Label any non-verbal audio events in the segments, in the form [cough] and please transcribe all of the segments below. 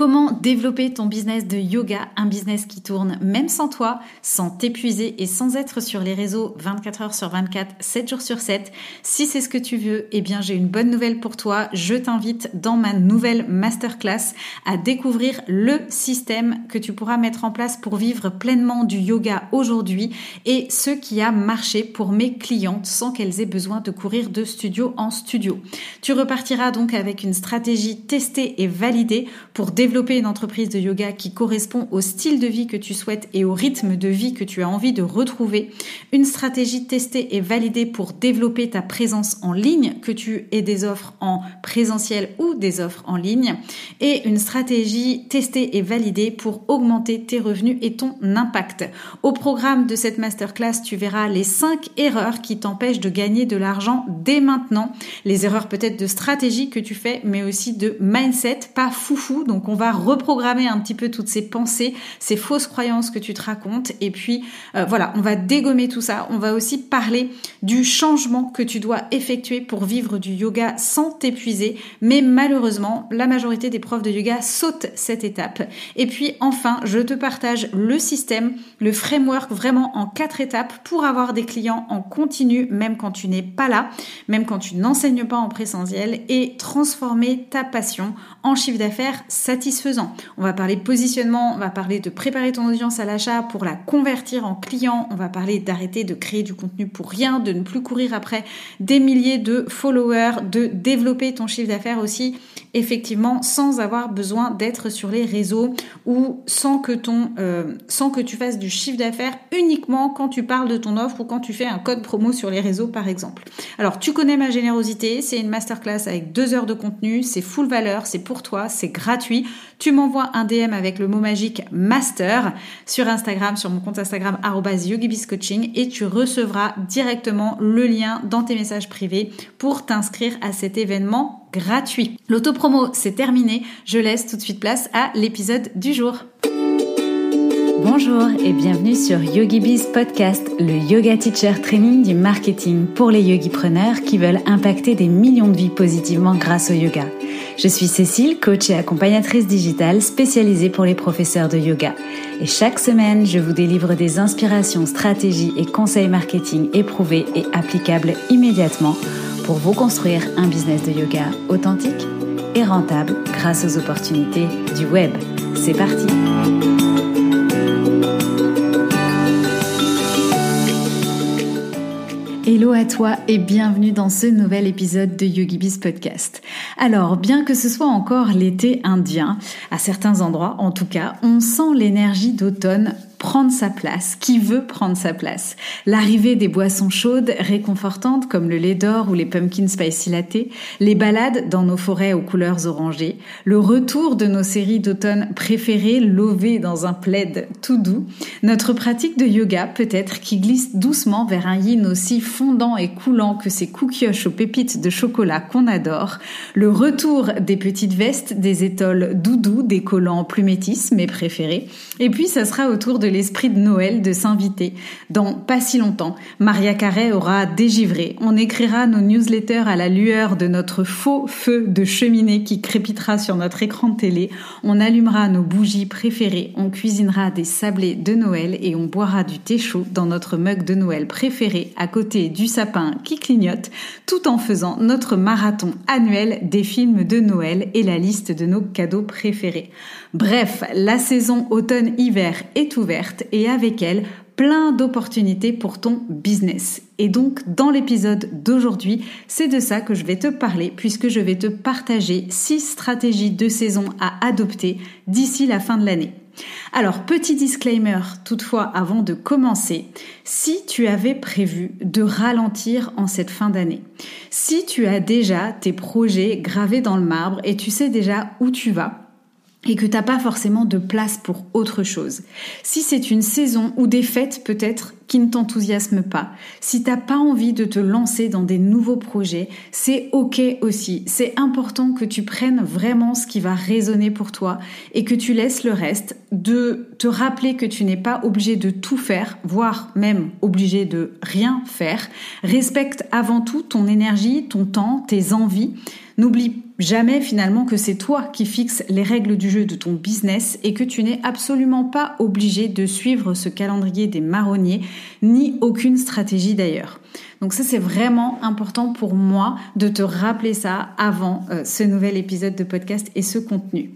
Comment développer ton business de yoga, un business qui tourne même sans toi, sans t'épuiser et sans être sur les réseaux 24 heures sur 24, 7 jours sur 7. Si c'est ce que tu veux, eh bien j'ai une bonne nouvelle pour toi. Je t'invite dans ma nouvelle masterclass à découvrir le système que tu pourras mettre en place pour vivre pleinement du yoga aujourd'hui et ce qui a marché pour mes clientes sans qu'elles aient besoin de courir de studio en studio. Tu repartiras donc avec une stratégie testée et validée pour développer développer une entreprise de yoga qui correspond au style de vie que tu souhaites et au rythme de vie que tu as envie de retrouver, une stratégie testée et validée pour développer ta présence en ligne, que tu aies des offres en présentiel ou des offres en ligne, et une stratégie testée et validée pour augmenter tes revenus et ton impact. Au programme de cette masterclass, tu verras les 5 erreurs qui t'empêchent de gagner de l'argent dès maintenant. Les erreurs peut-être de stratégie que tu fais, mais aussi de mindset, pas foufou. Donc on va reprogrammer un petit peu toutes ces pensées, ces fausses croyances que tu te racontes. Et puis euh, voilà, on va dégommer tout ça. On va aussi parler du changement que tu dois effectuer pour vivre du yoga sans t'épuiser. Mais malheureusement, la majorité des profs de yoga sautent cette étape. Et puis enfin, je te partage le système, le framework vraiment en quatre étapes pour avoir des clients en continu, même quand tu n'es pas là, même quand tu n'enseignes pas en présentiel et transformer ta passion en chiffre d'affaires on va parler positionnement, on va parler de préparer ton audience à l'achat pour la convertir en client, on va parler d'arrêter de créer du contenu pour rien, de ne plus courir après des milliers de followers, de développer ton chiffre d'affaires aussi effectivement sans avoir besoin d'être sur les réseaux ou sans que ton euh, sans que tu fasses du chiffre d'affaires uniquement quand tu parles de ton offre ou quand tu fais un code promo sur les réseaux par exemple. Alors tu connais ma générosité, c'est une masterclass avec deux heures de contenu, c'est full valeur, c'est pour toi, c'est gratuit. Tu m'envoies un DM avec le mot magique master sur Instagram, sur mon compte Instagram @yogibiscoaching et tu recevras directement le lien dans tes messages privés pour t'inscrire à cet événement gratuit. L'autopromo, c'est terminé. Je laisse tout de suite place à l'épisode du jour. Bonjour et bienvenue sur YogiBiz Podcast, le yoga teacher training du marketing pour les yogipreneurs qui veulent impacter des millions de vies positivement grâce au yoga. Je suis Cécile, coach et accompagnatrice digitale spécialisée pour les professeurs de yoga. Et chaque semaine, je vous délivre des inspirations, stratégies et conseils marketing éprouvés et applicables immédiatement pour vous construire un business de yoga authentique et rentable grâce aux opportunités du web. C'est parti Hello à toi et bienvenue dans ce nouvel épisode de YogiBiz Podcast. Alors, bien que ce soit encore l'été indien, à certains endroits en tout cas, on sent l'énergie d'automne prendre sa place, qui veut prendre sa place. L'arrivée des boissons chaudes réconfortantes comme le lait d'or ou les pumpkin spicy latte, les balades dans nos forêts aux couleurs orangées, le retour de nos séries d'automne préférées lovées dans un plaid tout doux, notre pratique de yoga peut-être qui glisse doucement vers un yin aussi fondant et coulant que ces cookioches aux pépites de chocolat qu'on adore, le retour des petites vestes, des étoiles doudou, des collants plus mes préférés, et puis ça sera autour de l'esprit de Noël de s'inviter. Dans pas si longtemps, Maria Carré aura dégivré. On écrira nos newsletters à la lueur de notre faux feu de cheminée qui crépitera sur notre écran de télé. On allumera nos bougies préférées. On cuisinera des sablés de Noël et on boira du thé chaud dans notre mug de Noël préféré à côté du sapin qui clignote tout en faisant notre marathon annuel des films de Noël et la liste de nos cadeaux préférés. Bref, la saison automne-hiver est ouverte et avec elle, plein d'opportunités pour ton business. Et donc, dans l'épisode d'aujourd'hui, c'est de ça que je vais te parler puisque je vais te partager six stratégies de saison à adopter d'ici la fin de l'année. Alors, petit disclaimer toutefois avant de commencer, si tu avais prévu de ralentir en cette fin d'année, si tu as déjà tes projets gravés dans le marbre et tu sais déjà où tu vas, et que t'as pas forcément de place pour autre chose. Si c'est une saison ou des fêtes peut-être qui ne t'enthousiasment pas, si t'as pas envie de te lancer dans des nouveaux projets, c'est ok aussi. C'est important que tu prennes vraiment ce qui va résonner pour toi et que tu laisses le reste, de te rappeler que tu n'es pas obligé de tout faire, voire même obligé de rien faire. Respecte avant tout ton énergie, ton temps, tes envies. N'oublie jamais finalement que c'est toi qui fixes les règles du jeu de ton business et que tu n'es absolument pas obligé de suivre ce calendrier des marronniers, ni aucune stratégie d'ailleurs. Donc ça c'est vraiment important pour moi de te rappeler ça avant euh, ce nouvel épisode de podcast et ce contenu.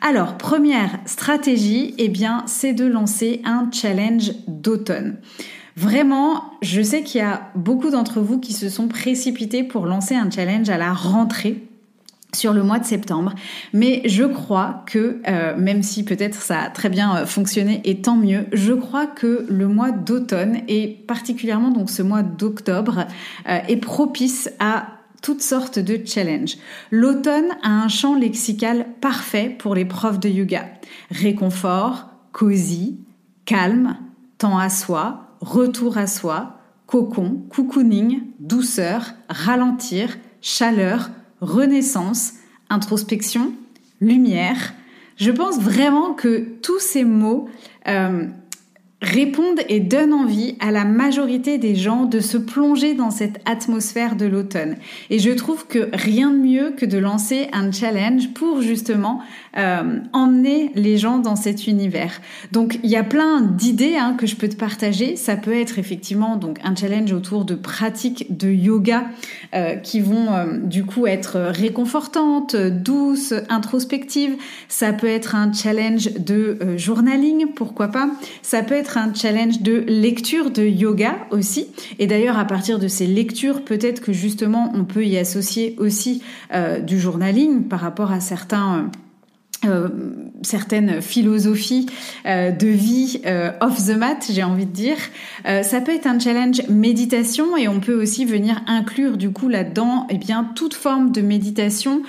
Alors, première stratégie, eh bien, c'est de lancer un challenge d'automne. Vraiment, je sais qu'il y a beaucoup d'entre vous qui se sont précipités pour lancer un challenge à la rentrée sur le mois de septembre. Mais je crois que, euh, même si peut-être ça a très bien euh, fonctionné et tant mieux, je crois que le mois d'automne et particulièrement donc ce mois d'octobre euh, est propice à toutes sortes de challenges. L'automne a un champ lexical parfait pour les profs de yoga. Réconfort, cosy, calme, temps à soi, retour à soi, cocon, cocooning, douceur, ralentir, chaleur, renaissance, introspection, lumière. Je pense vraiment que tous ces mots euh, répondent et donnent envie à la majorité des gens de se plonger dans cette atmosphère de l'automne. Et je trouve que rien de mieux que de lancer un challenge pour justement euh, emmener les gens dans cet univers. Donc il y a plein d'idées hein, que je peux te partager. Ça peut être effectivement donc un challenge autour de pratiques de yoga euh, qui vont euh, du coup être réconfortantes, douces, introspectives. Ça peut être un challenge de journaling, pourquoi pas. Ça peut être un challenge de lecture de yoga aussi. Et d'ailleurs, à partir de ces lectures, peut-être que justement, on peut y associer aussi euh, du journaling par rapport à certains... Euh, euh, certaines philosophies euh, de vie euh, off the mat, j'ai envie de dire. ça peut être un challenge méditation et on peut aussi venir inclure du coup là-dedans eh bien toute forme de méditation,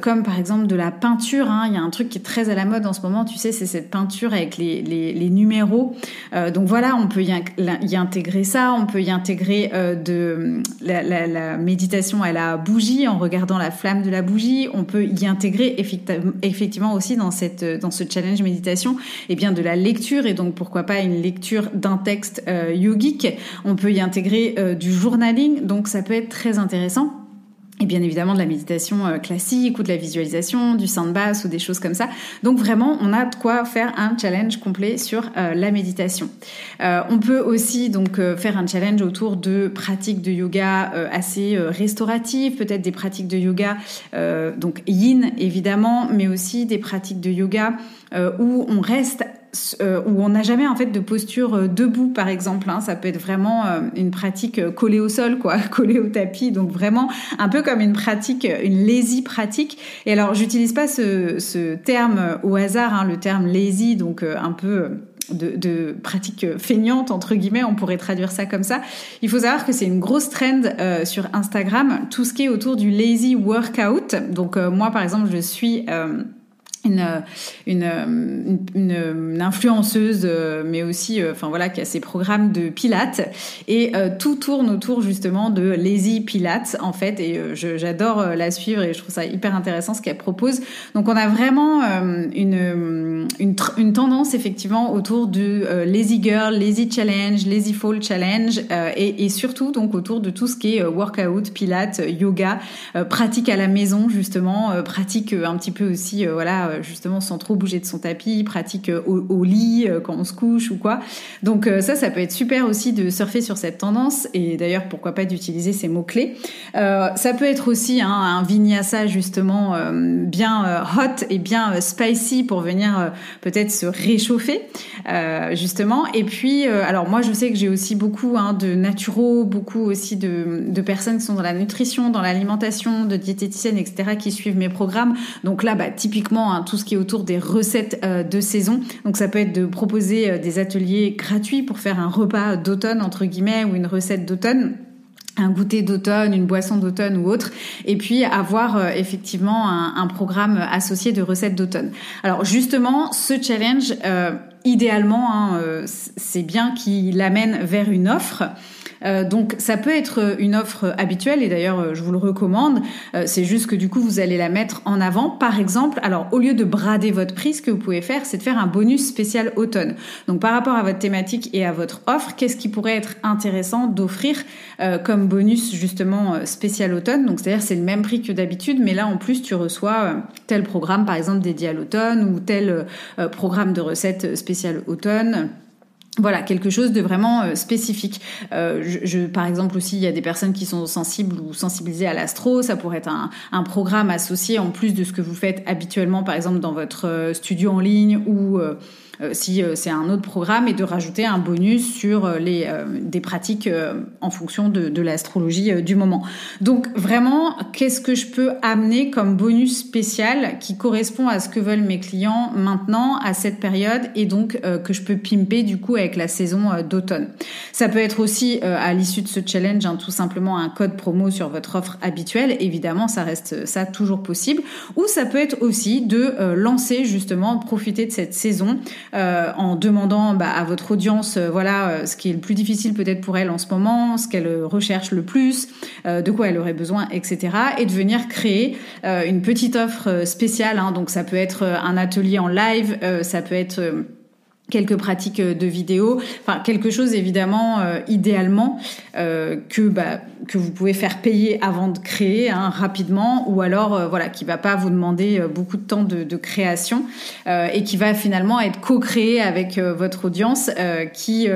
comme par exemple de la peinture. Hein. Il y a un truc qui est très à la mode en ce moment, tu sais, c'est cette peinture avec les, les, numéros. donc voilà, on peut y, y, intégrer ça, on peut y intégrer de la, méditation à la bougie en regardant la flamme de la bougie. On peut y intégrer effectivement aussi dans, cette, dans ce challenge méditation et eh bien de la lecture et donc pourquoi pas une lecture d'un texte euh, yogique. On peut y intégrer euh, du journaling, donc ça peut être très intéressant et bien évidemment de la méditation euh, classique ou de la visualisation, du bass ou des choses comme ça. Donc vraiment, on a de quoi faire un challenge complet sur la méditation. on peut aussi donc faire un challenge autour de pratiques de yoga assez restauratives, peut-être des pratiques de yoga donc yin évidemment, mais aussi des pratiques de yoga où on reste euh, où on n'a jamais en fait de posture euh, debout par exemple. Hein. Ça peut être vraiment euh, une pratique collée au sol, quoi, [laughs] collée au tapis. Donc vraiment un peu comme une pratique, une lazy pratique. Et alors j'utilise pas ce, ce, terme au hasard, hein, le terme lazy, donc un peu de, de, pratique feignante entre guillemets, on pourrait traduire ça comme ça. Il faut savoir que c'est une grosse trend sur Instagram, tout ce qui est autour du lazy workout. Donc moi par exemple, je suis une, une, une, influenceuse, euh, mais aussi, euh, enfin voilà, qui a ses programmes de pilates et euh, tout tourne autour justement de Lazy Pilates en fait. Et j'adore la suivre et je trouve ça hyper intéressant ce qu'elle propose. Donc on a vraiment une, une, une, tendance effectivement autour du Lazy Girl, Lazy Challenge, Lazy Fall Challenge et, et, surtout donc autour de tout ce qui est workout, pilates, yoga, pratique à la maison justement, pratique un petit peu aussi voilà euh, justement sans trop bouger de son tapis, pratique euh, au, lit euh, quand on se couche ou quoi. Donc ça, ça peut être super aussi de surfer sur cette tendance et d'ailleurs pourquoi pas d'utiliser ces mots clés. ça peut être aussi hein, un vinyasa justement bien hot et bien spicy pour venir peut-être se réchauffer justement. Et puis alors moi je sais que j'ai aussi beaucoup hein, de naturaux, beaucoup aussi de, personnes qui sont dans la nutrition, dans l'alimentation, de diététiciennes etc qui suivent mes programmes. Donc là bah typiquement tout ce qui est autour des recettes euh, de saison. Donc ça peut être de proposer euh, des ateliers gratuits pour faire un repas d'automne entre guillemets ou une recette d'automne un goûter d'automne, une boisson d'automne ou autre, et puis avoir euh, effectivement un, programme associé de recettes d'automne. Alors justement, ce challenge, idéalement, hein, c'est bien qu'il amène vers une offre donc ça peut être une offre habituelle et d'ailleurs je vous le recommande. c'est juste que du coup vous allez la mettre en avant. Par exemple, alors au lieu de brader votre prix, ce que vous pouvez faire, c'est de faire un bonus spécial automne. Donc par rapport à votre thématique et à votre offre, qu'est-ce qui pourrait être intéressant d'offrir comme bonus justement spécial automne? Donc c'est-à-dire c'est le même prix que d'habitude, mais là en plus tu reçois tel programme par exemple dédié à l'automne ou tel programme de recettes spécial automne. Voilà, quelque chose de vraiment euh, spécifique. Euh, je, par exemple aussi, il y a des personnes qui sont sensibles ou sensibilisées à l'astro. Ça pourrait être un, un, programme associé en plus de ce que vous faites habituellement, par exemple dans votre euh, studio en ligne ou si euh, c'est un autre programme et de rajouter un bonus sur euh, les des pratiques en fonction de, de l'astrologie du moment. Donc vraiment, qu'est-ce que je peux amener comme bonus spécial qui correspond à ce que veulent mes clients maintenant à cette période et donc que je peux pimper du coup avec la saison d'automne? Ça peut être aussi à l'issue de ce challenge hein, tout simplement un code promo sur votre offre habituelle. Évidemment, ça reste ça toujours possible. Ou ça peut être aussi de lancer justement profiter de cette saison euh, en demandant bah, à votre audience, euh, voilà, euh, ce qui est le plus difficile peut-être pour elle en ce moment, ce qu'elle recherche le plus, de quoi elle aurait besoin, etc. Et de venir créer une petite offre spéciale. Hein. donc ça peut être un atelier en live, ça peut être quelques pratiques de vidéo, enfin quelque chose évidemment idéalement que bah, que vous pouvez faire payer avant de créer hein, rapidement, ou alors voilà qui va pas vous demander beaucoup de temps de, de création et qui va finalement être co-créé avec votre audience qui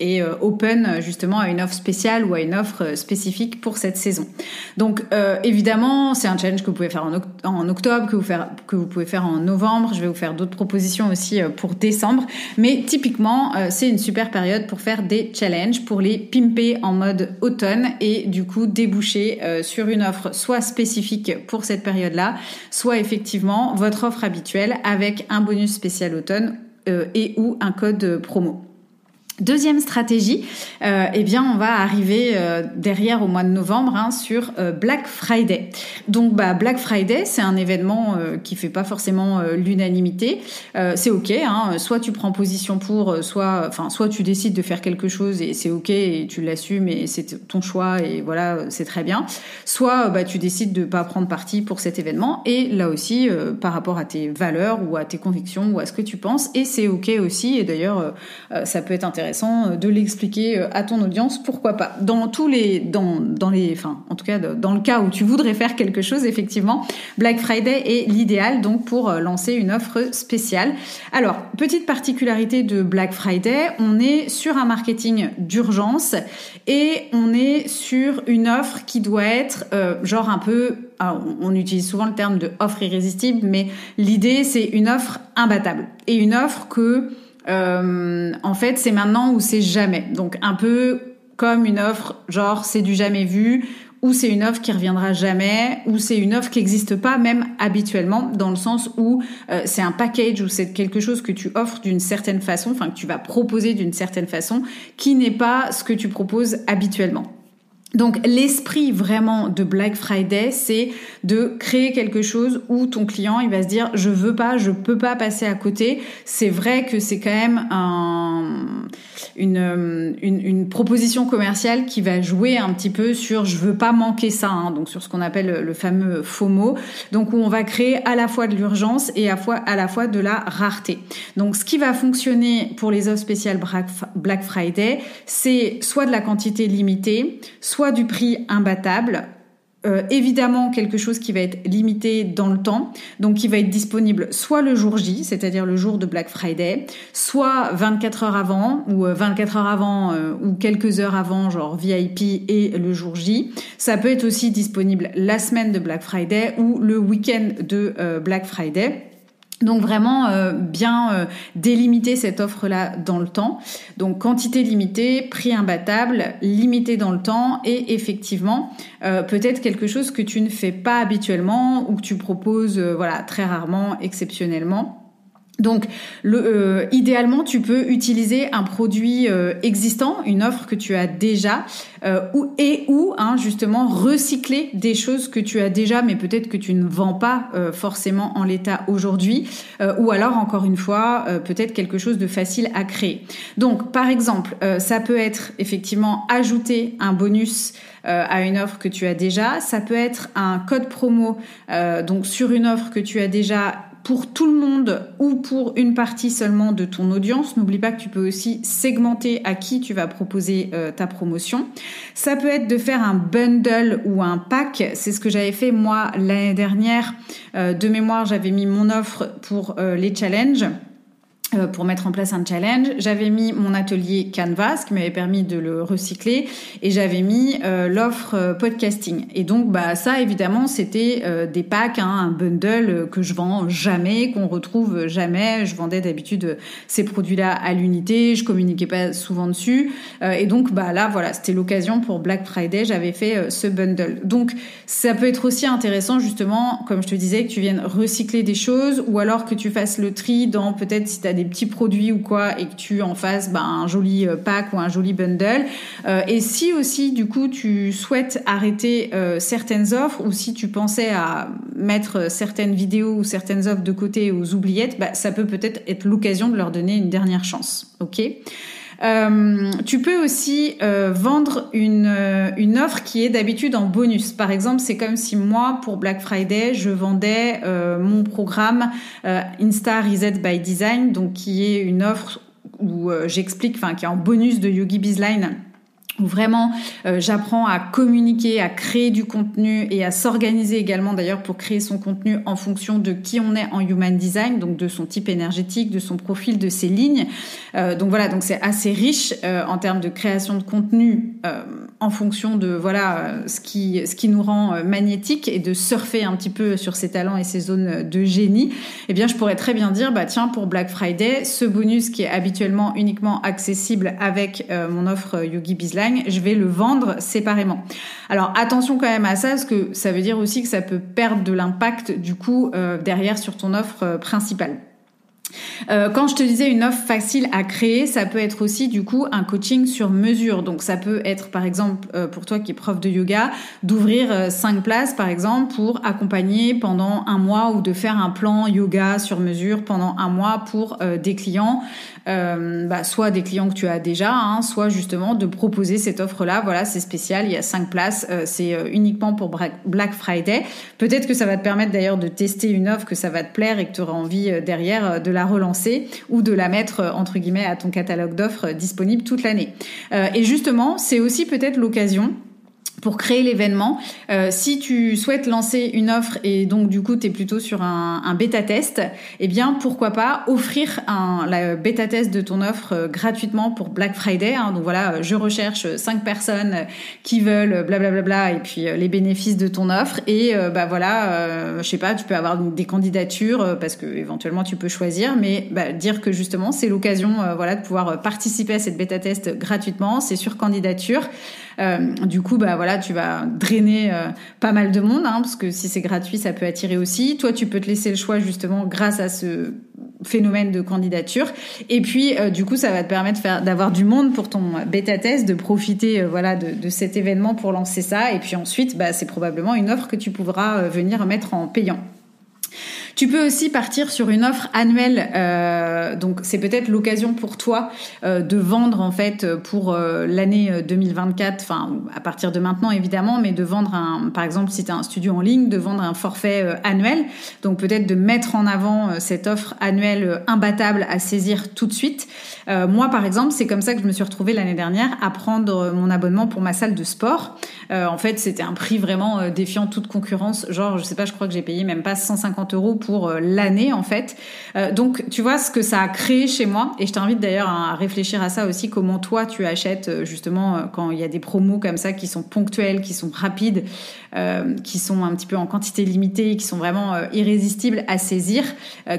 est open justement à une offre spéciale ou à une offre spécifique pour cette saison. Donc évidemment c'est un challenge que vous pouvez faire en octobre, que vous, faire, que vous pouvez faire en novembre. Je vais vous faire d'autres propositions aussi pour décembre. Mais typiquement, euh, c'est une super période pour faire des challenges, pour les pimper en mode automne et du coup déboucher euh, sur une offre soit spécifique pour cette période-là, soit effectivement votre offre habituelle avec un bonus spécial automne euh, et ou un code promo. Deuxième stratégie, euh, eh bien, on va arriver euh, derrière au mois de novembre hein, sur euh, Black Friday. Donc, bah, Black Friday, c'est un événement qui fait pas forcément l'unanimité. c'est ok, hein, soit tu prends position pour, soit, enfin, soit tu décides de faire quelque chose et c'est ok et tu l'assumes et c'est ton choix et voilà, c'est très bien. Soit bah, tu décides de pas prendre parti pour cet événement et là aussi, par rapport à tes valeurs ou à tes convictions ou à ce que tu penses et c'est ok aussi. Et d'ailleurs, ça peut être intéressant euh, de l'expliquer euh, à ton audience, pourquoi pas. Dans tous les, dans, dans les, en tout cas, dans le cas où tu voudrais faire quelque chose, effectivement, Black Friday est l'idéal donc pour euh, lancer une offre spéciale. Alors, petite particularité de Black Friday, on est sur un marketing d'urgence et on est sur une offre qui doit être genre un peu on utilise souvent le terme de offre irrésistible, mais l'idée c'est une offre imbattable et une offre que euh, en fait, c'est maintenant ou c'est jamais. Donc un peu comme une offre, genre c'est du jamais vu, ou c'est une offre qui reviendra jamais, ou c'est une offre qui n'existe pas même habituellement, dans le sens où euh, c'est un package ou c'est quelque chose que tu offres d'une certaine façon, enfin que tu vas proposer d'une certaine façon, qui n'est pas ce que tu proposes habituellement. Donc l'esprit vraiment de Black Friday, c'est de créer quelque chose où ton client il va se dire je veux pas, je peux pas passer à côté. C'est vrai que c'est quand même un, une, proposition commerciale qui va jouer un petit peu sur je veux pas manquer ça, hein, donc sur ce qu'on appelle le fameux FOMO. Donc où on va créer à la fois de l'urgence et à la, fois, à la fois de la rareté. Donc ce qui va fonctionner pour les offres spéciales Black Friday, c'est soit de la quantité limitée, soit du prix imbattable, euh, évidemment quelque chose qui va être limité dans le temps, donc qui va être disponible soit le jour J, c'est-à-dire le jour de Black Friday, soit 24 heures avant, ou 24 euh, heures avant, euh, ou quelques heures avant, genre VIP et le jour J. Ça peut être aussi disponible la semaine de Black Friday ou le week-end de Black Friday. Donc vraiment euh, bien euh, délimiter cette offre-là dans le temps. Donc quantité limitée, prix imbattable, limité dans le temps et effectivement euh, peut-être quelque chose que tu ne fais pas habituellement ou que tu proposes voilà très rarement, exceptionnellement. Donc, euh, idéalement, tu peux utiliser un produit euh, existant, une offre que tu as déjà, euh, ou, et ou hein, justement recycler des choses que tu as déjà, mais peut-être que tu ne vends pas forcément en l'état aujourd'hui, ou alors encore une fois, peut-être quelque chose de facile à créer. Donc, par exemple, ça peut être effectivement ajouter un bonus à une offre que tu as déjà. Ça peut être un code promo donc sur une offre que tu as déjà pour tout le monde ou pour une partie seulement de ton audience. N'oublie pas que tu peux aussi segmenter à qui tu vas proposer euh, ta promotion. Ça peut être de faire un bundle ou un pack. C'est ce que j'avais fait moi l'année dernière. Euh, de mémoire, j'avais mis mon offre pour euh, les challenges. Euh, pour mettre en place un challenge. J'avais mis mon atelier Canvas qui m'avait permis de le recycler et j'avais mis euh, l'offre euh, podcasting. Et donc bah ça évidemment c'était des packs, hein, un bundle que je vends jamais, qu'on retrouve jamais. Je vendais d'habitude ces produits-là à l'unité, je communiquais pas souvent dessus et donc bah là voilà c'était l'occasion pour Black Friday j'avais fait ce bundle. Donc ça peut être aussi intéressant justement comme je te disais que tu viennes recycler des choses ou alors que tu fasses le tri dans peut-être si tu as des petits produits ou quoi et que tu en fasses ben, un joli euh, pack ou un joli bundle. Euh, et si aussi du coup tu souhaites arrêter euh, certaines offres ou si tu pensais à mettre certaines vidéos ou certaines offres de côté aux oubliettes, bah, ça peut peut-être être, l'occasion de leur donner une dernière chance. Ok? Euh, tu peux aussi euh, vendre une, euh, une offre qui est d'habitude en bonus. Par exemple, c'est comme si moi, pour Black Friday, je vendais mon programme Insta Reset by Design, donc qui est une offre où j'explique, enfin qui est en bonus de Yogi Bizline vraiment euh, j'apprends à communiquer, à créer du contenu et à s'organiser également d'ailleurs pour créer son contenu en fonction de qui on est en human design, donc de son type énergétique, de son profil, de ses lignes. Euh, donc voilà, donc c'est assez riche euh, en termes de création de contenu en fonction de voilà ce qui ce qui nous rend magnétique et de surfer un petit peu sur ses talents et ses zones de génie. Eh bien, je pourrais très bien dire bah tiens pour Black Friday, ce bonus qui est habituellement uniquement accessible avec mon offre Yogi Bizline je vais le vendre séparément. Alors attention quand même à ça, parce que ça veut dire aussi que ça peut perdre de l'impact du coup euh, derrière sur ton offre euh, principale. Euh, quand je te disais une offre facile à créer, ça peut être aussi du coup un coaching sur mesure. Donc ça peut être par exemple euh, pour toi qui es prof de yoga, d'ouvrir euh, cinq places par exemple pour accompagner pendant un mois ou de faire un plan yoga sur mesure pendant un mois pour des clients, bah, soit des clients que tu as déjà, hein, soit justement de proposer cette offre-là. Voilà, c'est spécial, il y a cinq places, c'est uniquement pour Black Friday. Peut-être que ça va te permettre d'ailleurs de tester une offre que ça va te plaire et que tu auras envie derrière de la relancer ou de la mettre euh, entre guillemets à ton catalogue d'offres disponible toute l'année. Euh, et justement, c'est aussi peut-être l'occasion pour créer l'événement. Euh, si tu souhaites lancer une offre et donc du coup tu es plutôt sur un, bêta test, eh bien pourquoi pas offrir un la bêta test de ton offre euh, gratuitement pour Black Friday. Hein. Donc voilà, je recherche cinq personnes qui veulent blablabla bla bla, et puis euh, les bénéfices de ton offre et bah voilà, je sais pas, tu peux avoir des candidatures parce que éventuellement tu peux choisir, mais bah, dire que justement c'est l'occasion voilà de pouvoir participer à cette bêta test gratuitement, c'est sur candidature. Du coup bah voilà voilà, tu vas drainer euh, pas mal de monde, hein, parce que si c'est gratuit, ça peut attirer aussi. Toi, tu peux te laisser le choix justement grâce à ce phénomène de candidature. Et puis, euh, du coup, ça va te permettre d'avoir du monde pour ton bêta test, de profiter euh, voilà de, de, cet événement pour lancer ça. Et puis ensuite, bah, c'est probablement une offre que tu pourras venir mettre en payant. Tu peux aussi partir sur une offre annuelle. Euh, donc c'est peut-être l'occasion pour toi euh, de vendre en fait pour euh, l'année 2024, enfin à partir de maintenant évidemment, mais de vendre un, par exemple si tu as un studio en ligne, de vendre un forfait annuel. Donc peut-être de mettre en avant cette offre annuelle imbattable à saisir tout de suite. moi par exemple, c'est comme ça que je me suis retrouvée l'année dernière à prendre mon abonnement pour ma salle de sport. en fait, c'était un prix vraiment défiant toute concurrence. Genre, je sais pas, je crois que j'ai payé même pas 150 euros pour euh, l'année en fait. Euh, donc tu vois ce que ça a créé chez moi et je t'invite d'ailleurs à réfléchir à ça aussi comment toi tu achètes euh, justement quand il y a des promos comme ça qui sont ponctuels, qui sont rapides, qui sont un petit peu en quantité limitée, qui sont vraiment irrésistibles à saisir.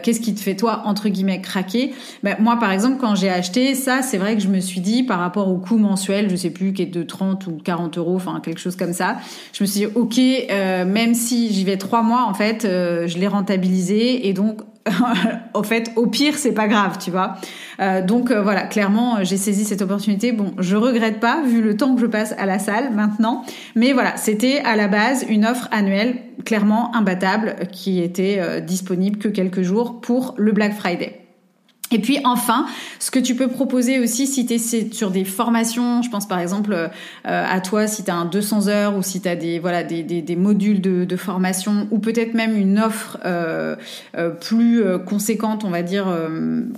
Qu'est-ce qui te fait toi entre guillemets craquer? Ben, Moi par exemple quand j'ai acheté ça, c'est vrai que je me suis dit par rapport au coût mensuel, je sais plus qui est de 30 ou 40 euros, enfin quelque chose comme ça, je me suis dit ok même si j'y vais trois mois en fait, je l'ai rentabilisé et donc [laughs] au fait, au pire, c'est pas grave, tu vois. Euh, donc euh, voilà, clairement, j'ai saisi cette opportunité. Bon, je regrette pas vu le temps que je passe à la salle maintenant, mais voilà, c'était à la base une offre annuelle clairement imbattable qui était disponible que quelques jours pour le Black Friday. Et puis enfin, ce que tu peux proposer aussi si tu es sur des formations, je pense par exemple euh, à toi si tu as un 200 heures ou si tu as des voilà des, des, des modules de, de, formation ou peut-être même une offre euh, euh plus euh, conséquente, on va dire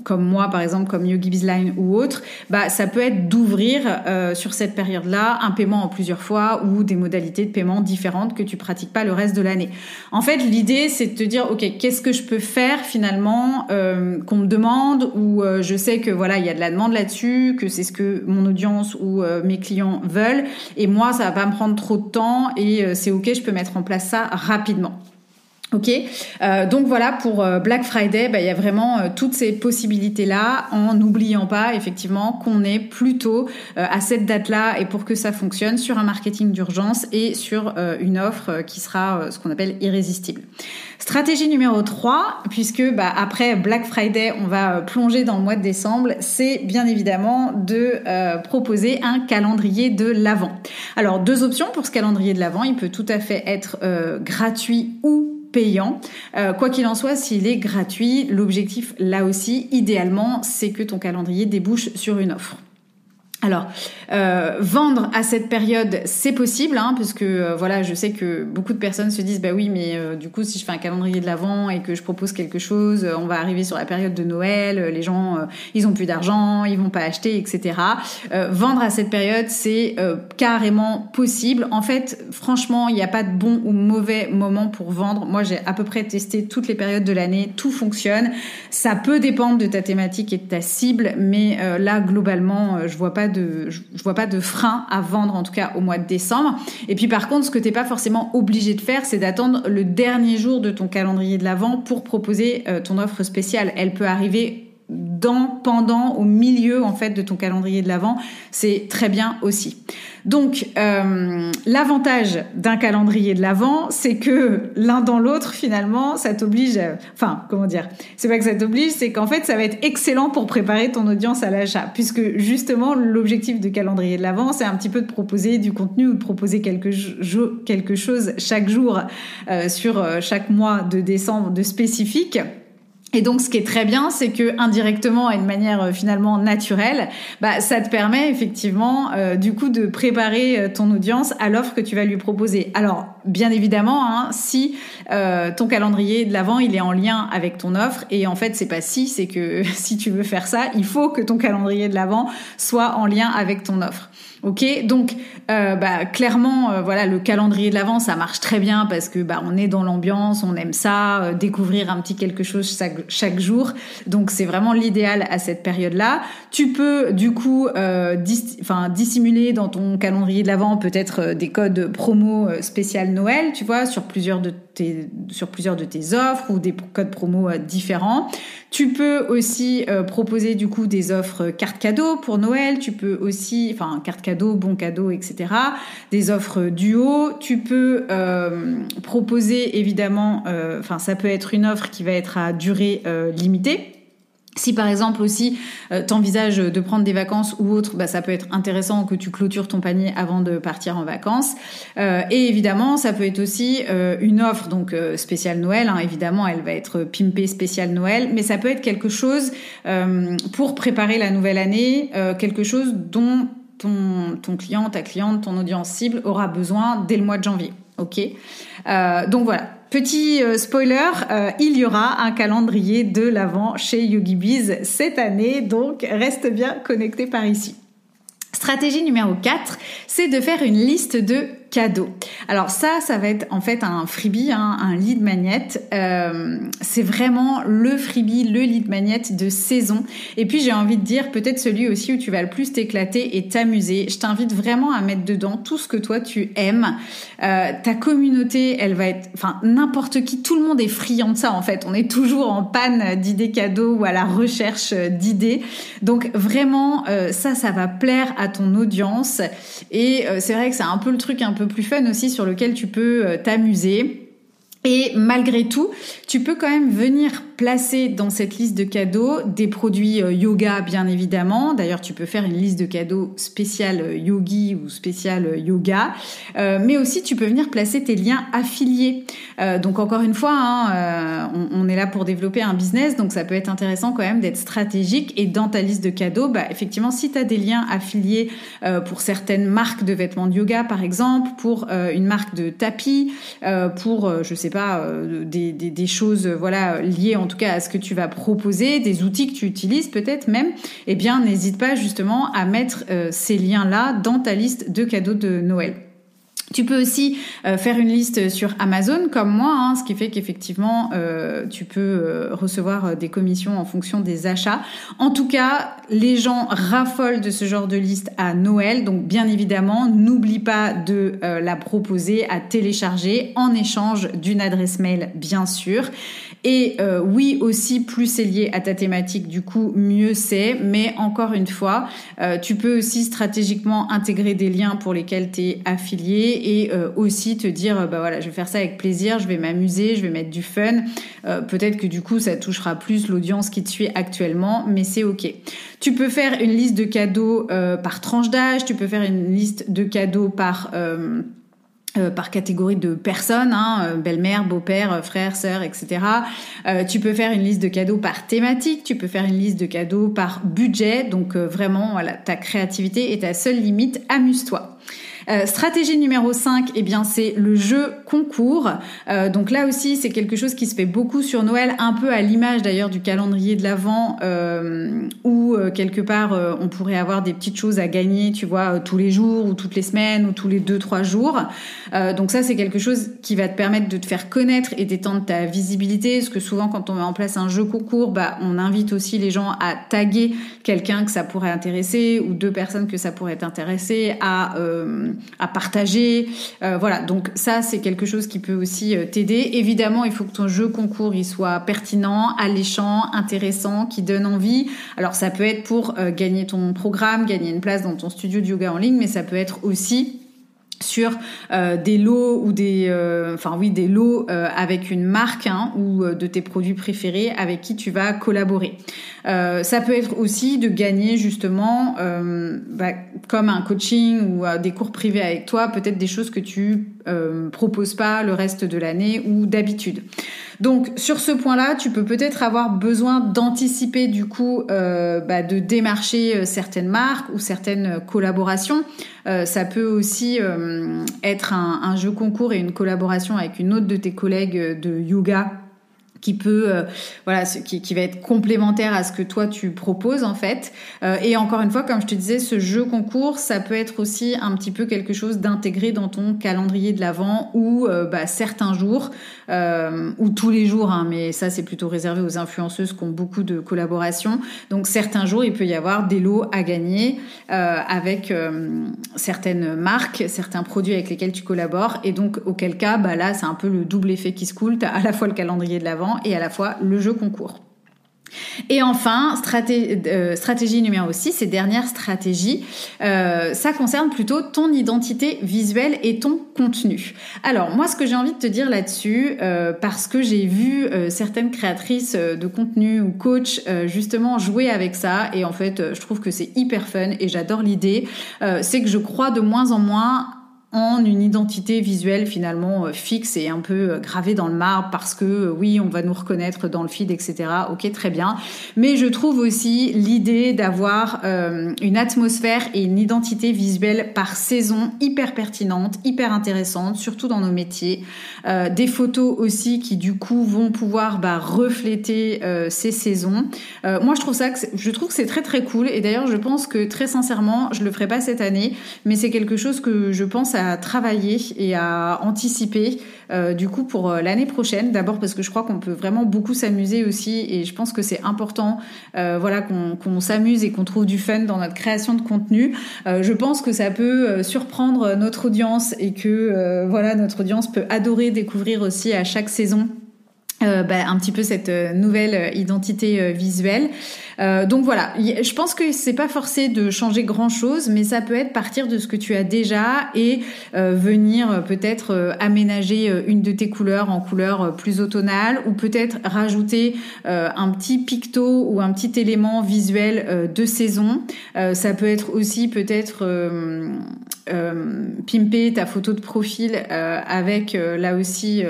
comme moi par exemple comme Yogi Bizline ou autre, bah ça peut être d'ouvrir sur cette période-là un paiement en plusieurs fois ou des modalités de paiement différentes que tu pratiques pas le reste de l'année. En fait, l'idée c'est de te dire OK, qu'est-ce que je peux faire finalement qu'on me demande où euh, je sais que voilà il y a de la demande là-dessus, que c'est ce que mon audience ou euh, mes clients veulent, et moi ça va pas me prendre trop de temps et euh, c'est ok, je peux mettre en place ça rapidement. Ok, donc voilà pour Black Friday, bah, il y a vraiment toutes ces possibilités là, en n'oubliant pas effectivement qu'on est plutôt à cette date-là et pour que ça fonctionne sur un marketing d'urgence et sur une offre qui sera ce qu'on appelle irrésistible. Stratégie numéro 3, puisque bah, après Black Friday, on va euh, plonger dans le mois de décembre, c'est bien évidemment de euh, proposer un calendrier de l'Avent. Alors deux options pour ce calendrier de l'Avent, il peut tout à fait être euh, gratuit ou payant. quoi qu'il en soit, s'il est gratuit, l'objectif là aussi, idéalement, c'est que ton calendrier débouche sur une offre. Alors, euh, vendre à cette période, c'est possible, hein, parce euh, voilà, je sais que beaucoup de personnes se disent, bah oui, mais euh, du coup, si je fais un calendrier de l'avant et que je propose quelque chose, on va arriver sur la période de Noël, les gens, ils ont plus d'argent, ils vont pas acheter, etc. vendre à cette période, c'est carrément possible. En fait, franchement, il n'y a pas de bon ou mauvais moment pour vendre. Moi, j'ai à peu près testé toutes les périodes de l'année, tout fonctionne. Ça peut dépendre de ta thématique et de ta cible, mais là, globalement, je vois pas de, je, vois pas de frein à vendre en tout cas au mois de décembre. Et puis par contre, ce que t'es pas forcément obligé de faire, c'est d'attendre le dernier jour de ton calendrier de l'avant pour proposer euh, ton offre spéciale. Elle peut arriver dans, pendant, au milieu en fait de ton calendrier de l'avant, c'est très bien aussi. Donc euh, l'avantage d'un calendrier de l'avant, c'est que l'un dans l'autre finalement, ça t'oblige. Enfin, comment dire C'est pas que ça t'oblige, c'est qu'en fait, ça va être excellent pour préparer ton audience à l'achat, puisque justement l'objectif de calendrier de l'avant, c'est un petit peu de proposer du contenu ou de proposer quelque, chose chaque jour euh, sur euh, chaque mois de décembre de spécifique. Et donc, ce qui est très bien, c'est que indirectement et de manière euh, finalement naturelle, bah, ça te permet effectivement, euh, du coup, de préparer euh, ton audience à l'offre que tu vas lui proposer. Alors, bien évidemment, hein, si ton calendrier de l'avant il est en lien avec ton offre, et en fait, c'est pas si, c'est que [laughs] si tu veux faire ça, il faut que ton calendrier de l'avant soit en lien avec ton offre. Ok, donc euh, bah, clairement, euh, voilà, le calendrier de l'avant, ça marche très bien parce que bah, on est dans l'ambiance, on aime ça, euh, découvrir un petit quelque chose chaque, jour. Donc c'est vraiment l'idéal à cette période-là. Tu peux du coup, dissimuler dans ton calendrier de l'avant peut-être des codes promo spécial Noël, tu vois, sur plusieurs de sur plusieurs de tes offres ou des codes promo différents. Tu peux aussi proposer du coup des offres cartes cadeaux pour Noël. Tu peux aussi, enfin carte cadeaux, bons cadeaux, etc. Des offres duo. Tu peux euh, proposer évidemment, euh, enfin ça peut être une offre qui va être à durée euh, limitée. Si par exemple aussi euh, t'envisages de prendre des vacances ou autre, bah, ça peut être intéressant que tu clôtures ton panier avant de partir en vacances. Euh, et évidemment, ça peut être aussi euh, une offre donc spéciale Noël. Hein. évidemment, elle va être pimpée spéciale Noël, mais ça peut être quelque chose pour préparer la nouvelle année, quelque chose dont ton, ton client, ta cliente, ton audience cible aura besoin dès le mois de janvier. Ok? Donc voilà. Petit euh, spoiler, euh, il y aura un calendrier de l'avant chez YogiBiz cette année, donc reste bien connecté par ici. Stratégie numéro 4, c'est de faire une liste de cadeau. Alors ça, ça va être en fait un freebie, hein, un lead magnet. Euh, c'est vraiment le freebie, le lead magnet de saison. Et puis j'ai envie de dire peut-être celui aussi où tu vas le plus t'éclater et t'amuser. Je t'invite vraiment à mettre dedans tout ce que toi tu aimes. Euh, ta communauté, elle va être, enfin n'importe qui, tout le monde est friand de ça en fait. On est toujours en panne d'idées cadeaux ou à la recherche d'idées. Donc vraiment, euh, ça, ça va plaire à ton audience. Et c'est vrai que c'est un peu le truc un peu plus fun aussi sur lequel tu peux euh, t'amuser. Et malgré tout, tu peux quand même venir placer dans cette liste de cadeaux des produits euh, yoga, bien évidemment. D'ailleurs, tu peux faire une liste de cadeaux spécial euh, yogi ou spécial euh, yoga. mais aussi, tu peux venir placer tes liens affiliés. donc, encore une fois, hein, on, est là pour développer un business, donc ça peut être intéressant quand même d'être stratégique. Et dans ta liste de cadeaux, bah, effectivement, si tu as des liens affiliés pour certaines marques de vêtements de yoga, par exemple, pour une marque de tapis, pour, je sais pas, des, choses voilà liées en tout cas à ce que tu vas proposer, des outils que tu utilises peut-être même, eh bien n'hésite pas justement à mettre euh, ces liens-là dans ta liste de cadeaux de Noël. Tu peux aussi euh, faire une liste sur Amazon comme moi, hein, ce qui fait qu'effectivement euh, tu peux recevoir des commissions en fonction des achats. En tout cas, les gens raffolent de ce genre de liste à Noël, donc bien évidemment, n'oublie pas de la proposer à télécharger en échange d'une adresse mail, bien sûr. Et oui, aussi, plus c'est lié à ta thématique, du coup, mieux c'est. Mais encore une fois, tu peux aussi stratégiquement intégrer des liens pour lesquels tu es affilié et euh, aussi te dire bah voilà je vais faire ça avec plaisir je vais m'amuser je vais mettre du fun euh, peut-être que du coup ça touchera plus l'audience qui te suit actuellement mais c'est ok tu peux faire une liste de cadeaux euh, par tranche d'âge tu peux faire une liste de cadeaux par par catégorie de personnes, hein, belle-mère, beau-père, frère, sœur, etc. tu peux faire une liste de cadeaux par thématique, tu peux faire une liste de cadeaux par budget. Donc vraiment, voilà, ta créativité est ta seule limite. Amuse-toi. Euh, stratégie numéro 5, eh bien c'est le jeu concours. Euh, donc là aussi, c'est quelque chose qui se fait beaucoup sur Noël, un peu à l'image d'ailleurs du calendrier de l'Avent, euh, où quelque part on pourrait avoir des petites choses à gagner, tu vois, tous les jours ou toutes les semaines ou tous les 2-3 jours. donc ça, c'est quelque chose qui va te permettre de te faire connaître et d'étendre ta visibilité, parce que souvent quand on met en place un jeu concours, bah, on invite aussi les gens à taguer quelqu'un que ça pourrait intéresser ou deux personnes que ça pourrait intéresser à à partager. Euh, voilà, donc ça c'est quelque chose qui peut aussi euh, t'aider. Évidemment, il faut que ton jeu concours il soit pertinent, alléchant, intéressant, qui donne envie. Alors ça peut être pour euh, gagner ton programme, gagner une place dans ton studio de yoga en ligne, mais ça peut être aussi sur des lots ou des enfin oui des lots avec une marque hein, ou de tes produits préférés avec qui tu vas collaborer ça peut être aussi de gagner justement bah, comme un coaching ou des cours privés avec toi peut-être des choses que tu proposes pas le reste de l'année ou d'habitude donc sur ce point-là, tu peux peut-être avoir besoin d'anticiper du coup, euh, bah, de démarcher euh, certaines marques ou certaines collaborations. Euh, ça peut aussi être un, jeu concours et une collaboration avec une autre de tes collègues de yoga qui peut euh, voilà qui, qui, va être complémentaire à ce que toi tu proposes en fait. Euh, et encore une fois comme je te disais ce jeu concours ça peut être aussi un petit peu quelque chose d'intégré dans ton calendrier de l'avant ou euh, bah, certains jours ou tous les jours hein, mais ça c'est plutôt réservé aux influenceuses qui ont beaucoup de collaborations. Donc certains jours il peut y avoir des lots à gagner avec certaines marques certains produits avec lesquels tu collabores. Et donc auquel cas bah là c'est un peu le double effet qui se coule. T'as à la fois le calendrier de l'avant et à la fois le jeu concours. Et enfin, euh, stratégie, numéro 6 et dernière stratégie, euh, ça concerne plutôt ton identité visuelle et ton contenu. Alors moi, ce que j'ai envie de te dire là-dessus, euh, parce que j'ai vu certaines créatrices de contenu ou coach justement jouer avec ça, et en fait, je trouve que c'est hyper fun et j'adore l'idée, c'est que je crois de moins en moins en une identité visuelle finalement euh, fixe et un peu euh, gravée dans le marbre parce que euh, oui, on va nous reconnaître dans le feed, etc. Ok, très bien. Mais je trouve aussi l'idée d'avoir une atmosphère et une identité visuelle par saison hyper pertinente, hyper intéressante, surtout dans nos métiers. des photos aussi qui du coup vont pouvoir bah, refléter ces saisons. moi, je trouve ça, que je trouve que c'est très très cool. Et d'ailleurs, je pense que très sincèrement, je le ferai pas cette année, mais c'est quelque chose que je pense travailler et à anticiper euh, du coup pour euh, l'année prochaine. D'abord parce que je crois qu'on peut vraiment beaucoup s'amuser aussi et je pense que c'est important euh, voilà qu'on s'amuse et qu'on trouve du fun dans notre création de contenu. je pense que ça peut surprendre notre audience et que voilà notre audience peut adorer découvrir aussi à chaque saison euh, bah, un petit peu cette euh, nouvelle euh, identité visuelle. donc voilà, je pense que c'est pas forcé de changer grand chose, mais ça peut être partir de ce que tu as déjà et venir peut-être aménager une de tes couleurs en couleur plus automnale ou peut-être rajouter un petit picto ou un petit élément visuel de saison. ça peut être aussi peut-être pimper ta photo de profil avec là aussi,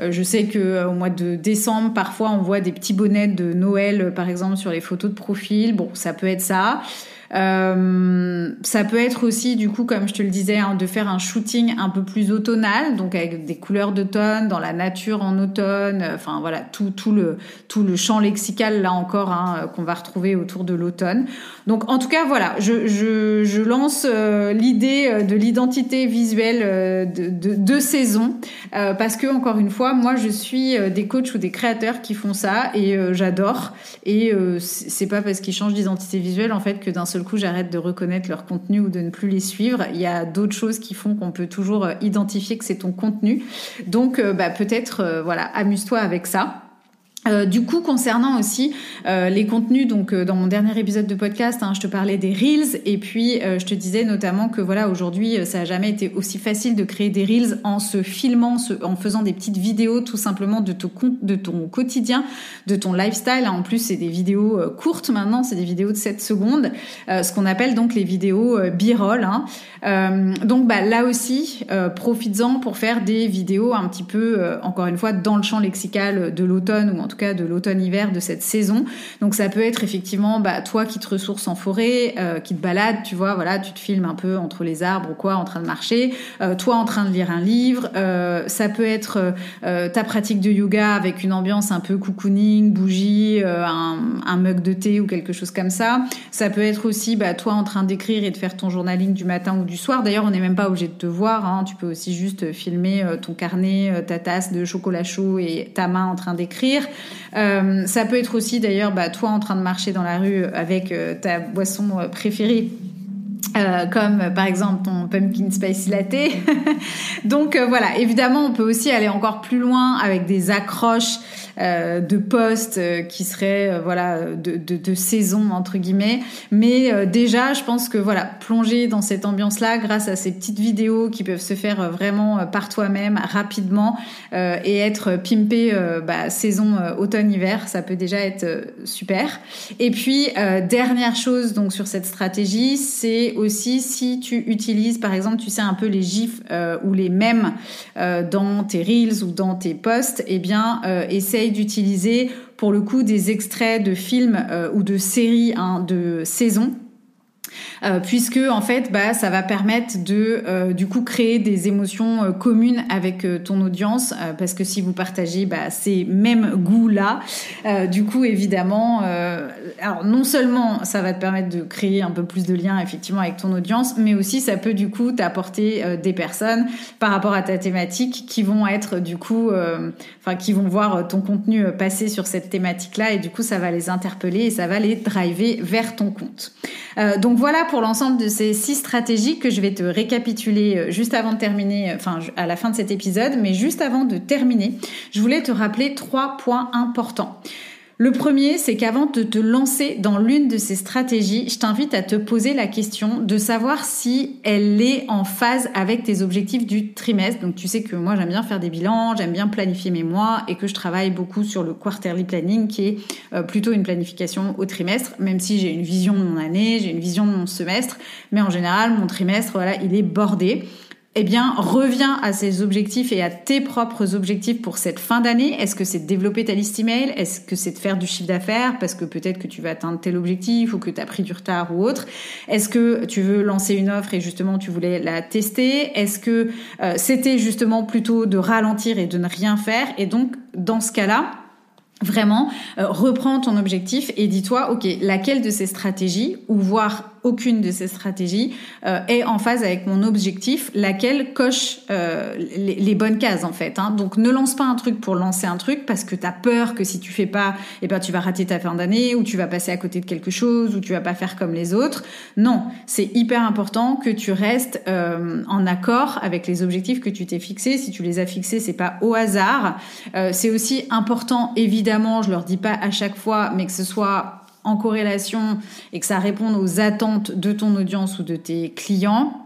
je sais que au mois de décembre, parfois on voit des petits bonnets de Noël, par exemple, sur les photos de profil. Bon, ça peut être ça. Euh, ça peut être aussi, du coup, comme je te le disais, hein, de faire un shooting un peu plus automnal, donc avec des couleurs d'automne, dans la nature en automne, enfin voilà, tout, le, tout le champ lexical, là encore, hein, qu'on va retrouver autour de l'automne. Donc en tout cas, voilà, je, lance euh, l'idée euh, de l'identité visuelle euh, de, de, saison, parce que, encore une fois, moi, je suis des coachs ou des créateurs qui font ça, et j'adore. Et c'est pas parce qu'ils changent d'identité visuelle, en fait, que d'un seul coup j'arrête de reconnaître leur contenu ou de ne plus les suivre. Il y a d'autres choses qui font qu'on peut toujours euh, identifier que c'est ton contenu. Donc euh, bah, peut-être euh, voilà, amuse-toi avec ça. Euh, du coup, concernant aussi euh, les contenus, donc euh, dans mon dernier épisode de podcast, hein, je te parlais des reels et puis je te disais notamment que voilà aujourd'hui, ça a jamais été aussi facile de créer des reels en se filmant, en faisant des petites vidéos tout simplement de ton, quotidien, de ton lifestyle. En plus, c'est des vidéos courtes maintenant, c'est des vidéos de 7 secondes, ce qu'on appelle donc les vidéos b-roll. Hein. donc bah, là aussi, profites-en pour faire des vidéos un petit peu, encore une fois, dans le champ lexical de l'automne ou en tout cas de l'automne-hiver de cette saison. Donc ça peut être effectivement bah, toi qui te ressources en forêt, euh, qui te balades, tu vois, voilà, tu te filmes un peu entre les arbres ou quoi, en train de marcher, euh, toi en train de lire un livre. Euh, ça peut être ta pratique de yoga avec une ambiance un peu cocooning, bougie, un, un, mug de thé ou quelque chose comme ça. Ça peut être aussi bah, toi en train d'écrire et de faire ton journaling du matin ou du soir. D'ailleurs, on n'est même pas obligé de te voir. Hein. Tu peux aussi juste filmer ton carnet, ta tasse de chocolat chaud et ta main en train d'écrire. Euh, ça peut être aussi d'ailleurs bah, toi en train de marcher dans la rue avec euh, ta boisson euh, préférée. comme par exemple ton pumpkin spicy latte. [laughs] Donc voilà, évidemment, on peut aussi aller encore plus loin avec des accroches de postes euh, qui seraient euh, voilà de, de, de, saison entre guillemets. Mais déjà, je pense que voilà, plonger dans cette ambiance-là grâce à ces petites vidéos qui peuvent se faire vraiment par toi-même rapidement et être pimpé bah, saison automne-hiver, ça peut déjà être super. Et puis dernière chose donc sur cette stratégie, c'est aussi si tu utilises par exemple, tu sais un peu les gifs ou les mèmes dans tes reels ou dans tes posts, et eh bien d'utiliser pour le coup des extraits de films euh, ou de séries hein, de saison euh, puisque en fait, bah, ça va permettre de euh, du coup créer des émotions euh, communes avec ton audience, parce que si vous partagez bah, ces mêmes goûts-là, du coup évidemment, alors non seulement ça va te permettre de créer un peu plus de liens effectivement avec ton audience, mais aussi ça peut du coup t'apporter des personnes par rapport à ta thématique qui vont être du coup, enfin qui vont voir ton contenu passer sur cette thématique-là et du coup ça va les interpeller et ça va les driver vers ton compte. Donc voilà pour l'ensemble de ces six stratégies que je vais te récapituler euh, juste avant de terminer, euh, enfin à la fin de cet épisode, mais juste avant de terminer, je voulais te rappeler trois points importants. Le premier, c'est qu'avant de te lancer dans l'une de ces stratégies, je t'invite à te poser la question de savoir si elle est en phase avec tes objectifs du trimestre. Donc tu sais que moi j'aime bien faire des bilans, j'aime bien planifier mes mois et que je travaille beaucoup sur le quarterly planning qui est euh, plutôt une planification au trimestre, même si j'ai une vision de mon année, j'ai une vision de mon semestre, mais en général mon trimestre, voilà, il est bordé eh bien, reviens à ces objectifs et à tes propres objectifs pour cette fin d'année. Est-ce que c'est de développer ta liste email? Est-ce que c'est de faire du chiffre d'affaires parce que peut-être que tu vas atteindre tel objectif ou que tu as pris du retard ou autre? Est-ce que tu veux lancer une offre et justement tu voulais la tester? Est-ce que euh, c'était justement plutôt de ralentir et de ne rien faire? Et donc, dans ce cas-là, Vraiment, euh, reprends ton objectif et dis-toi, ok, laquelle de ces stratégies, ou voir aucune de ces stratégies euh, est en phase avec mon objectif, laquelle coche euh, les, bonnes cases en fait. Hein. Donc ne lance pas un truc pour lancer un truc parce que tu as peur que si tu fais pas, eh ben tu vas rater ta fin d'année ou tu vas passer à côté de quelque chose ou tu vas pas faire comme les autres. Non, c'est hyper important que tu restes euh, en accord avec les objectifs que tu t'es fixés. Si tu les as fixés, c'est pas au hasard. c'est aussi important, évidemment, je leur dis pas à chaque fois, mais que ce soit en corrélation et que ça réponde aux attentes de ton audience ou de tes clients.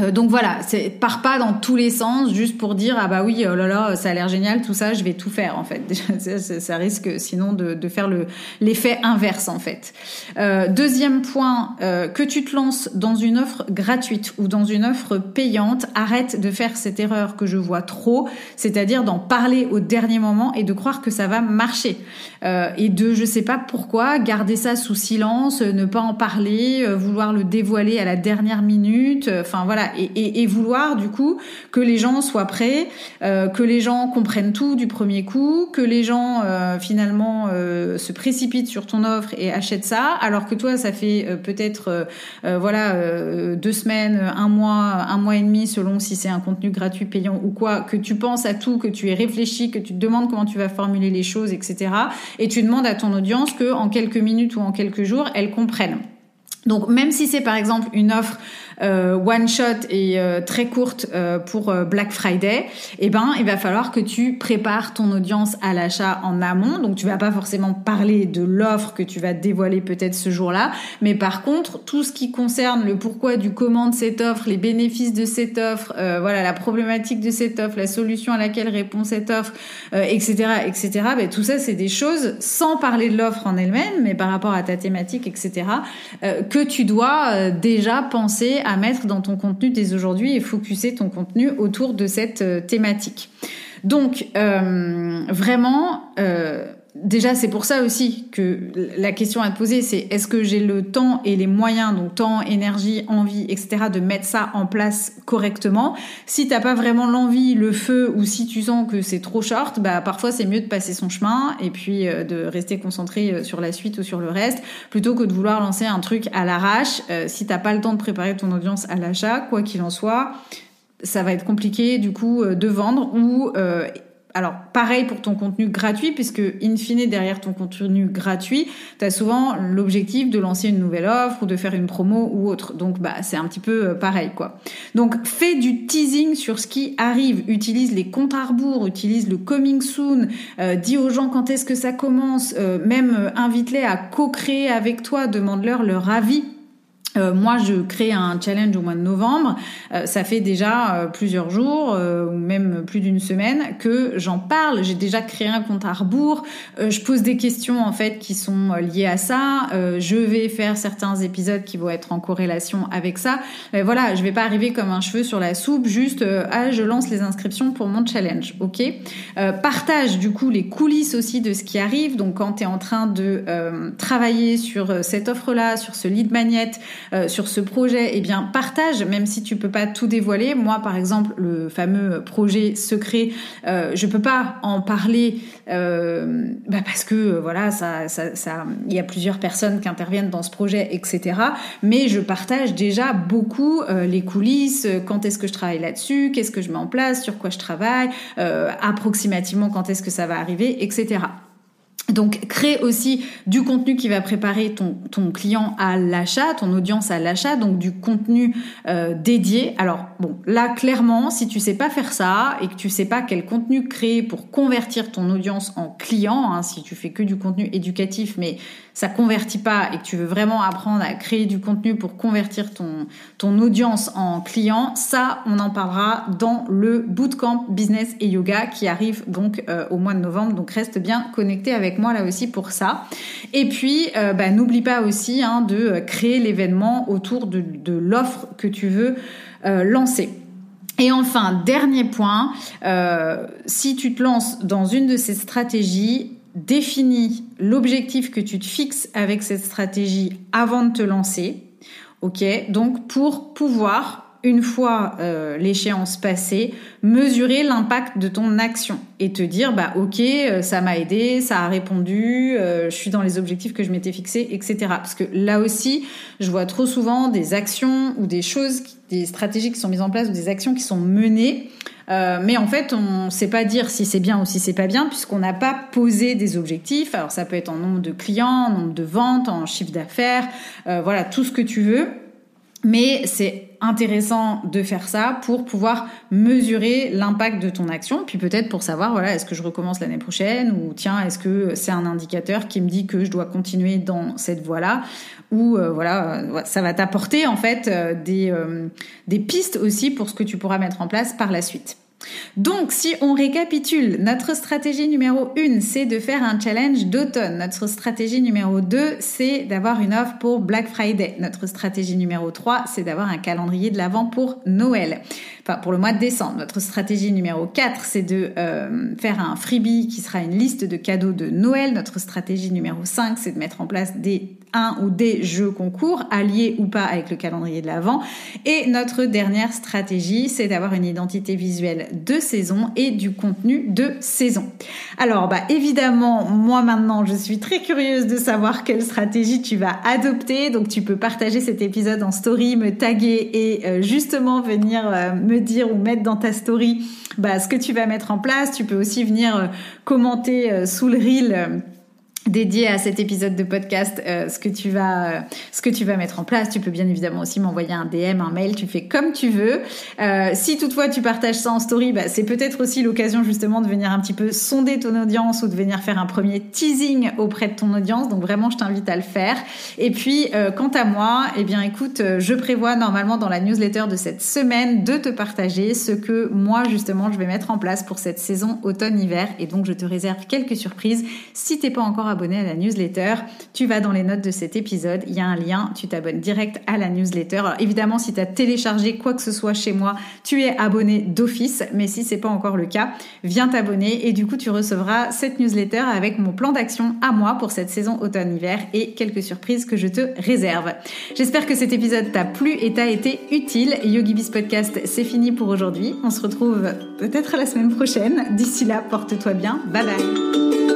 Euh, donc voilà, c'est pars pas dans tous les sens juste pour dire ah bah oui oh là là ça a l'air génial tout ça je vais tout faire en fait [laughs] ça, risque sinon de, de faire le l'effet inverse en fait. Euh, deuxième point euh, que tu te lances dans une offre gratuite ou dans une offre payante arrête de faire cette erreur que je vois trop c'est-à-dire d'en parler au dernier moment et de croire que ça va marcher et de je sais pas pourquoi garder ça sous silence ne pas en parler vouloir le dévoiler à la dernière minute enfin voilà et, vouloir du coup que les gens soient prêts, euh, que les gens comprennent tout du premier coup, que les gens euh, finalement euh, se précipitent sur ton offre et achètent ça, alors que toi ça fait peut-être voilà deux semaines, un mois, un mois et demi selon si c'est un contenu gratuit, payant ou quoi, que tu penses à tout, que tu es réfléchi, que tu te demandes comment tu vas formuler les choses, etc. Et tu demandes à ton audience que en quelques minutes ou en quelques jours elle comprenne. Donc même si c'est par exemple une offre one shot et euh, très courte euh, pour Black Friday, eh ben il va falloir que tu prépares ton audience à l'achat en amont. Donc tu vas pas forcément parler de l'offre que tu vas dévoiler peut-être ce jour-là, mais par contre tout ce qui concerne le pourquoi du comment de cette offre, les bénéfices de cette offre, voilà la problématique de cette offre, la solution à laquelle répond cette offre, etc., etc. Ben, tout ça c'est des choses sans parler de l'offre en elle-même, mais par rapport à ta thématique, etc. que tu dois déjà penser à mettre dans ton contenu dès aujourd'hui et focuser ton contenu autour de cette euh, thématique. Donc, euh, vraiment, euh, déjà, c'est pour ça aussi que la question à te poser, c'est est-ce que j'ai le temps et les moyens, donc temps, énergie, envie, etc., de mettre ça en place correctement? Si t'as pas vraiment l'envie, le feu, ou si tu sens que c'est trop short, bah parfois c'est mieux de passer son chemin et puis euh, de rester concentré euh, sur la suite ou sur le reste, plutôt que de vouloir lancer un truc à l'arrache. Euh, si t'as pas le temps de préparer ton audience à l'achat, quoi qu'il en soit, ça va être compliqué du coup de vendre ou alors pareil pour ton contenu gratuit, puisque in fine derrière ton contenu gratuit, tu as souvent l'objectif de lancer une nouvelle offre ou de faire une promo ou autre. Donc bah c'est un petit peu euh, pareil quoi. Donc fais du teasing sur ce qui arrive, utilise les comptes à rebours, utilise le coming soon, euh, dis aux gens quand est-ce que ça commence, euh, même invite-les à co-créer avec toi, demande-leur leur avis euh, moi, je crée un challenge au mois de novembre. Euh, ça fait déjà euh, plusieurs jours, ou même plus d'une semaine, que j'en parle. J'ai déjà créé un compte à rebours. je pose des questions en fait qui sont liées à ça. je vais faire certains épisodes qui vont être en corrélation avec ça. Mais voilà, je vais pas arriver comme un cheveu sur la soupe. Juste, ah, je lance les inscriptions pour mon challenge, ok Partage du coup les coulisses aussi de ce qui arrive. Donc, quand tu es en train de travailler sur cette offre-là, sur ce lead magnet euh, sur ce projet, eh bien partage, même si tu peux pas tout dévoiler. Moi, par exemple, le fameux projet secret, euh, je peux pas en parler euh, bah parce que euh, voilà, ça, ça, ça, il y a plusieurs personnes qui interviennent dans ce projet, etc. Mais je partage déjà beaucoup les coulisses, quand est-ce que je travaille là-dessus, qu'est-ce que je mets en place, sur quoi je travaille, approximativement quand est-ce que ça va arriver, etc. Donc, crée aussi du contenu qui va préparer ton, ton client à l'achat, ton audience à l'achat, donc du contenu euh, dédié. Alors, bon, là, clairement, si tu sais pas faire ça et que tu sais pas quel contenu créer pour convertir ton audience en client, hein, si tu fais que du contenu éducatif, mais ça convertit pas et que tu veux vraiment apprendre à créer du contenu pour convertir ton, ton audience en client, ça, on en parlera dans le bootcamp business et yoga qui arrive donc euh, au mois de novembre. Donc, reste bien connecté avec moi là aussi pour ça. Et puis, euh, bah, n'oublie pas aussi hein, de créer l'événement autour de, l'offre que tu veux euh, lancer. Et enfin, dernier point, si tu te lances dans une de ces stratégies, définis l'objectif que tu te fixes avec cette stratégie avant de te lancer. Ok, donc pour pouvoir une fois euh, l'échéance passée, mesurer l'impact de ton action et te dire bah ok euh, ça m'a aidé, ça a répondu, euh, je suis dans les objectifs que je m'étais fixés, etc. Parce que là aussi, je vois trop souvent des actions ou des choses, des stratégies qui sont mises en place ou des actions qui sont menées. Mais en fait, on ne sait pas dire si c'est bien ou si c'est pas bien, puisqu'on n'a pas posé des objectifs. Alors, ça peut être en nombre de clients, en nombre de ventes, en chiffre d'affaires, voilà, tout ce que tu veux. Mais c'est intéressant de faire ça pour pouvoir mesurer l'impact de ton action, puis peut-être pour savoir, voilà, est-ce que je recommence l'année prochaine ou tiens, est-ce que c'est un indicateur qui me dit que je dois continuer dans cette voie-là ou euh, voilà, euh, ça va t'apporter en fait euh, des, des pistes aussi pour ce que tu pourras mettre en place par la suite. Donc, si on récapitule, notre stratégie numéro 1, c'est de faire un challenge d'automne. Notre stratégie numéro 2, c'est d'avoir une offre pour Black Friday. Notre stratégie numéro 3, c'est d'avoir un calendrier de l'avant pour Noël. Pour le mois de décembre. Notre stratégie numéro 4, c'est de euh, faire un freebie qui sera une liste de cadeaux de Noël. Notre stratégie numéro 5, c'est de mettre en place des un ou des jeux concours, alliés ou pas avec le calendrier de l'Avent. Et notre dernière stratégie, c'est d'avoir une identité visuelle de saison et du contenu de saison. Alors, bah, évidemment, moi maintenant, je suis très curieuse de savoir quelle stratégie tu vas adopter. Donc, tu peux partager cet épisode en story, me taguer et euh, justement venir euh, me dire ou mettre dans ta story bah, ce que tu vas mettre en place. Tu peux aussi venir euh, commenter sous le reel dédié à cet épisode de podcast euh, ce que tu vas euh, ce que tu vas mettre en place. Tu peux bien évidemment aussi m'envoyer un DM un mail tu fais comme tu veux. Euh, si toutefois tu partages ça en story bah, c'est peut-être aussi l'occasion justement de venir un petit peu sonder ton audience ou de venir faire un premier teasing auprès de ton audience. Donc vraiment je t'invite à le faire. Et puis quant à moi eh bien écoute je prévois normalement dans la newsletter de cette semaine de te partager ce que moi justement je vais mettre en place pour cette saison automne-hiver. Et donc je te réserve quelques surprises. Si t'es pas encore abonné abonner à la newsletter, tu vas dans les notes de cet épisode, il y a un lien, tu t'abonnes direct à la newsletter. Alors évidemment, si tu as téléchargé quoi que ce soit chez moi, tu es abonné d'office, mais si c'est pas encore le cas, viens t'abonner et du coup, tu recevras cette newsletter avec mon plan d'action à moi pour cette saison automne-hiver et quelques surprises que je te réserve. J'espère que cet épisode t'a plu et t'a été utile. YogiBiz Podcast, c'est fini pour aujourd'hui. On se retrouve peut-être la semaine prochaine. D'ici là, porte-toi bien. Bye bye.